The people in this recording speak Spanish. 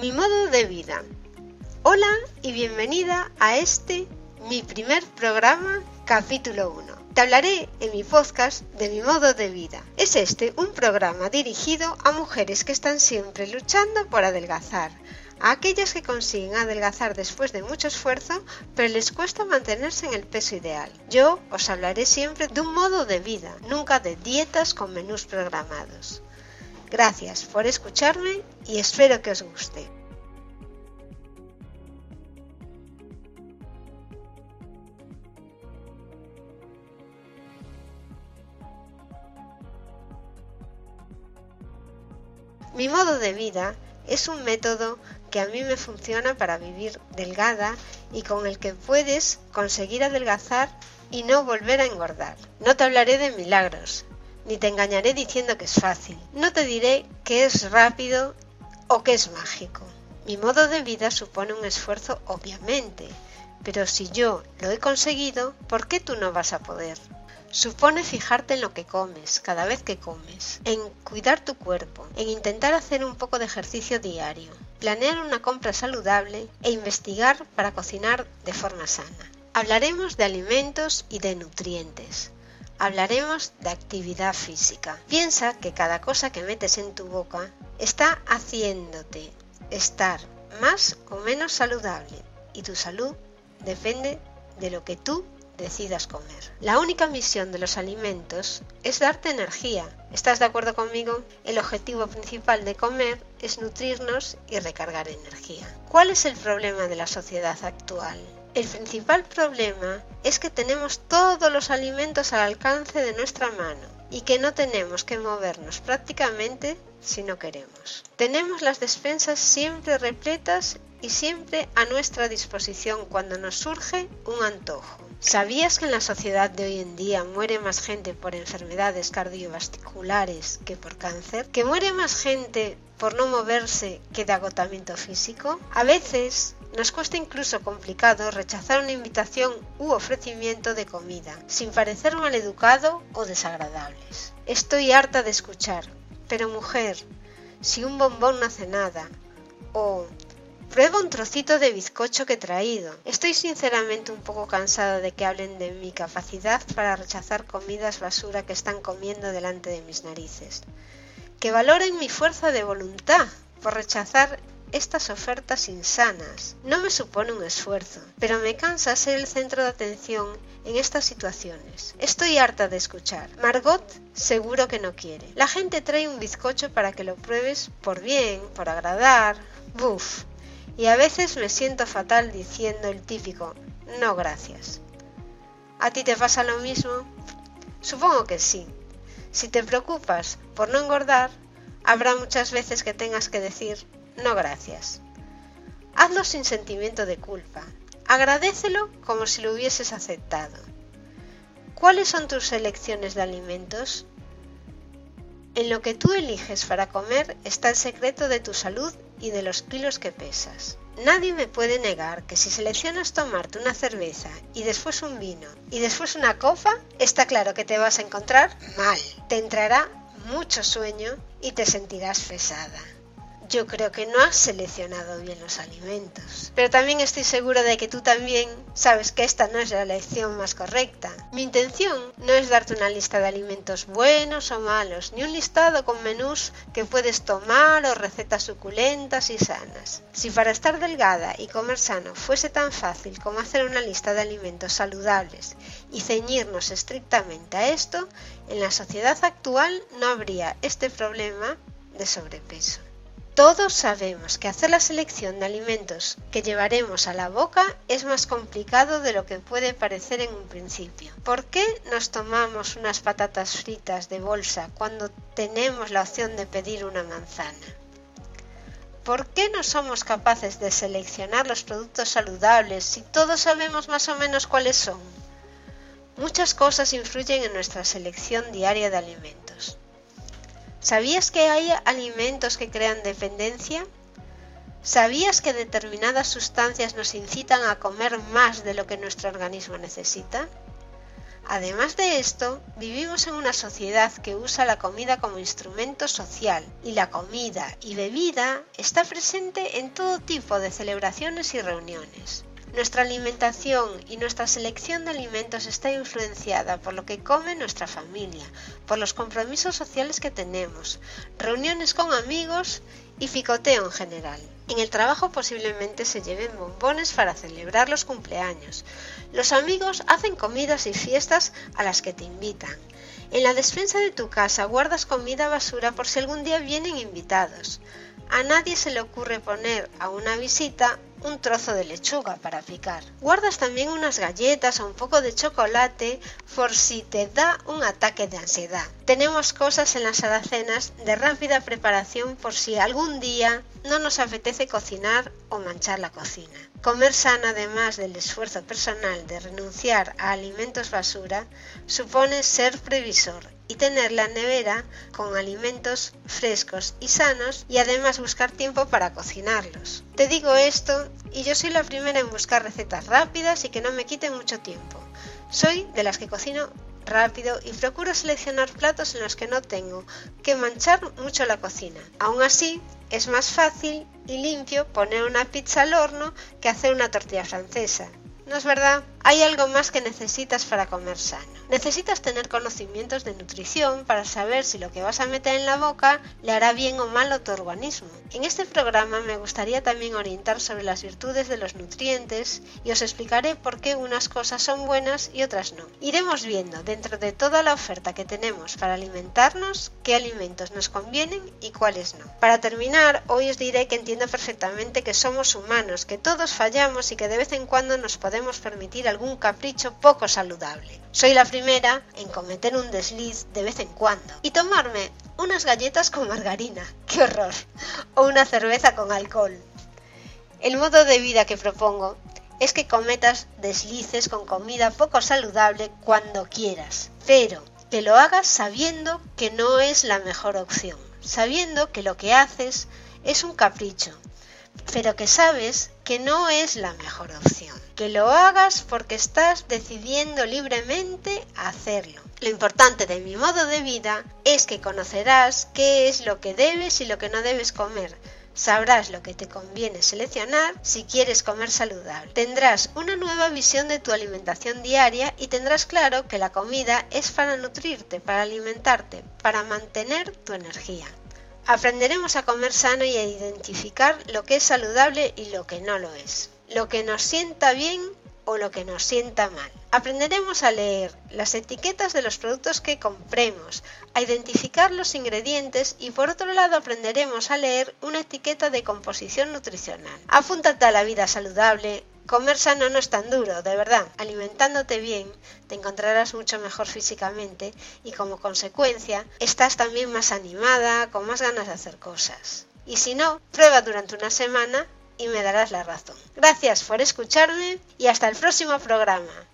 Mi modo de vida. Hola y bienvenida a este, mi primer programa, capítulo 1. Te hablaré en mi podcast de mi modo de vida. Es este un programa dirigido a mujeres que están siempre luchando por adelgazar, a aquellas que consiguen adelgazar después de mucho esfuerzo, pero les cuesta mantenerse en el peso ideal. Yo os hablaré siempre de un modo de vida, nunca de dietas con menús programados. Gracias por escucharme y espero que os guste. Mi modo de vida es un método que a mí me funciona para vivir delgada y con el que puedes conseguir adelgazar y no volver a engordar. No te hablaré de milagros, ni te engañaré diciendo que es fácil. No te diré que es rápido o que es mágico. Mi modo de vida supone un esfuerzo, obviamente, pero si yo lo he conseguido, ¿por qué tú no vas a poder? Supone fijarte en lo que comes cada vez que comes, en cuidar tu cuerpo, en intentar hacer un poco de ejercicio diario, planear una compra saludable e investigar para cocinar de forma sana. Hablaremos de alimentos y de nutrientes. Hablaremos de actividad física. Piensa que cada cosa que metes en tu boca está haciéndote estar más o menos saludable y tu salud depende de lo que tú decidas comer. La única misión de los alimentos es darte energía. ¿Estás de acuerdo conmigo? El objetivo principal de comer es nutrirnos y recargar energía. ¿Cuál es el problema de la sociedad actual? El principal problema es que tenemos todos los alimentos al alcance de nuestra mano y que no tenemos que movernos prácticamente si no queremos. Tenemos las despensas siempre repletas y siempre a nuestra disposición cuando nos surge un antojo. ¿Sabías que en la sociedad de hoy en día muere más gente por enfermedades cardiovasculares que por cáncer? ¿Que muere más gente por no moverse que de agotamiento físico? A veces nos cuesta incluso complicado rechazar una invitación u ofrecimiento de comida, sin parecer maleducado o desagradables. Estoy harta de escuchar, pero mujer, si un bombón no hace nada, o Prueba un trocito de bizcocho que he traído. Estoy sinceramente un poco cansada de que hablen de mi capacidad para rechazar comidas basura que están comiendo delante de mis narices. Que valoren mi fuerza de voluntad por rechazar estas ofertas insanas. No me supone un esfuerzo, pero me cansa ser el centro de atención en estas situaciones. Estoy harta de escuchar. Margot seguro que no quiere. La gente trae un bizcocho para que lo pruebes por bien, por agradar. Buf, y a veces me siento fatal diciendo el típico no gracias. ¿A ti te pasa lo mismo? Supongo que sí. Si te preocupas por no engordar, habrá muchas veces que tengas que decir no gracias. Hazlo sin sentimiento de culpa. Agradecelo como si lo hubieses aceptado. ¿Cuáles son tus elecciones de alimentos? En lo que tú eliges para comer está el secreto de tu salud y de los kilos que pesas. Nadie me puede negar que si seleccionas tomarte una cerveza y después un vino y después una copa, está claro que te vas a encontrar mal. Te entrará mucho sueño y te sentirás pesada yo creo que no has seleccionado bien los alimentos. Pero también estoy segura de que tú también sabes que esta no es la elección más correcta. Mi intención no es darte una lista de alimentos buenos o malos, ni un listado con menús que puedes tomar o recetas suculentas y sanas. Si para estar delgada y comer sano fuese tan fácil como hacer una lista de alimentos saludables y ceñirnos estrictamente a esto, en la sociedad actual no habría este problema de sobrepeso. Todos sabemos que hacer la selección de alimentos que llevaremos a la boca es más complicado de lo que puede parecer en un principio. ¿Por qué nos tomamos unas patatas fritas de bolsa cuando tenemos la opción de pedir una manzana? ¿Por qué no somos capaces de seleccionar los productos saludables si todos sabemos más o menos cuáles son? Muchas cosas influyen en nuestra selección diaria de alimentos. ¿Sabías que hay alimentos que crean dependencia? ¿Sabías que determinadas sustancias nos incitan a comer más de lo que nuestro organismo necesita? Además de esto, vivimos en una sociedad que usa la comida como instrumento social y la comida y bebida está presente en todo tipo de celebraciones y reuniones. Nuestra alimentación y nuestra selección de alimentos está influenciada por lo que come nuestra familia, por los compromisos sociales que tenemos, reuniones con amigos y ficoteo en general. En el trabajo posiblemente se lleven bombones para celebrar los cumpleaños. Los amigos hacen comidas y fiestas a las que te invitan. En la despensa de tu casa guardas comida basura por si algún día vienen invitados. A nadie se le ocurre poner a una visita un trozo de lechuga para picar. Guardas también unas galletas o un poco de chocolate por si te da un ataque de ansiedad. Tenemos cosas en las alacenas de rápida preparación por si algún día no nos apetece cocinar o manchar la cocina. Comer sano además del esfuerzo personal de renunciar a alimentos basura supone ser previsor y tener la nevera con alimentos frescos y sanos y además buscar tiempo para cocinarlos. Te digo esto y yo soy la primera en buscar recetas rápidas y que no me quiten mucho tiempo. Soy de las que cocino rápido y procuro seleccionar platos en los que no tengo que manchar mucho la cocina. Aún así, es más fácil y limpio poner una pizza al horno que hacer una tortilla francesa. ¿No es verdad? Hay algo más que necesitas para comer sano. Necesitas tener conocimientos de nutrición para saber si lo que vas a meter en la boca le hará bien o mal a tu organismo. En este programa me gustaría también orientar sobre las virtudes de los nutrientes y os explicaré por qué unas cosas son buenas y otras no. Iremos viendo dentro de toda la oferta que tenemos para alimentarnos qué alimentos nos convienen y cuáles no. Para terminar, hoy os diré que entiendo perfectamente que somos humanos, que todos fallamos y que de vez en cuando nos podemos permitir algún capricho poco saludable. Soy la primera en cometer un desliz de vez en cuando y tomarme unas galletas con margarina, qué horror, o una cerveza con alcohol. El modo de vida que propongo es que cometas deslices con comida poco saludable cuando quieras, pero que lo hagas sabiendo que no es la mejor opción, sabiendo que lo que haces es un capricho, pero que sabes que no es la mejor opción. Que lo hagas porque estás decidiendo libremente hacerlo. Lo importante de mi modo de vida es que conocerás qué es lo que debes y lo que no debes comer. Sabrás lo que te conviene seleccionar si quieres comer saludable. Tendrás una nueva visión de tu alimentación diaria y tendrás claro que la comida es para nutrirte, para alimentarte, para mantener tu energía. Aprenderemos a comer sano y a identificar lo que es saludable y lo que no lo es, lo que nos sienta bien o lo que nos sienta mal. Aprenderemos a leer las etiquetas de los productos que compremos, a identificar los ingredientes y por otro lado aprenderemos a leer una etiqueta de composición nutricional. Apúntate a la vida saludable, Comer sano no es tan duro, de verdad. Alimentándote bien, te encontrarás mucho mejor físicamente y como consecuencia estás también más animada, con más ganas de hacer cosas. Y si no, prueba durante una semana y me darás la razón. Gracias por escucharme y hasta el próximo programa.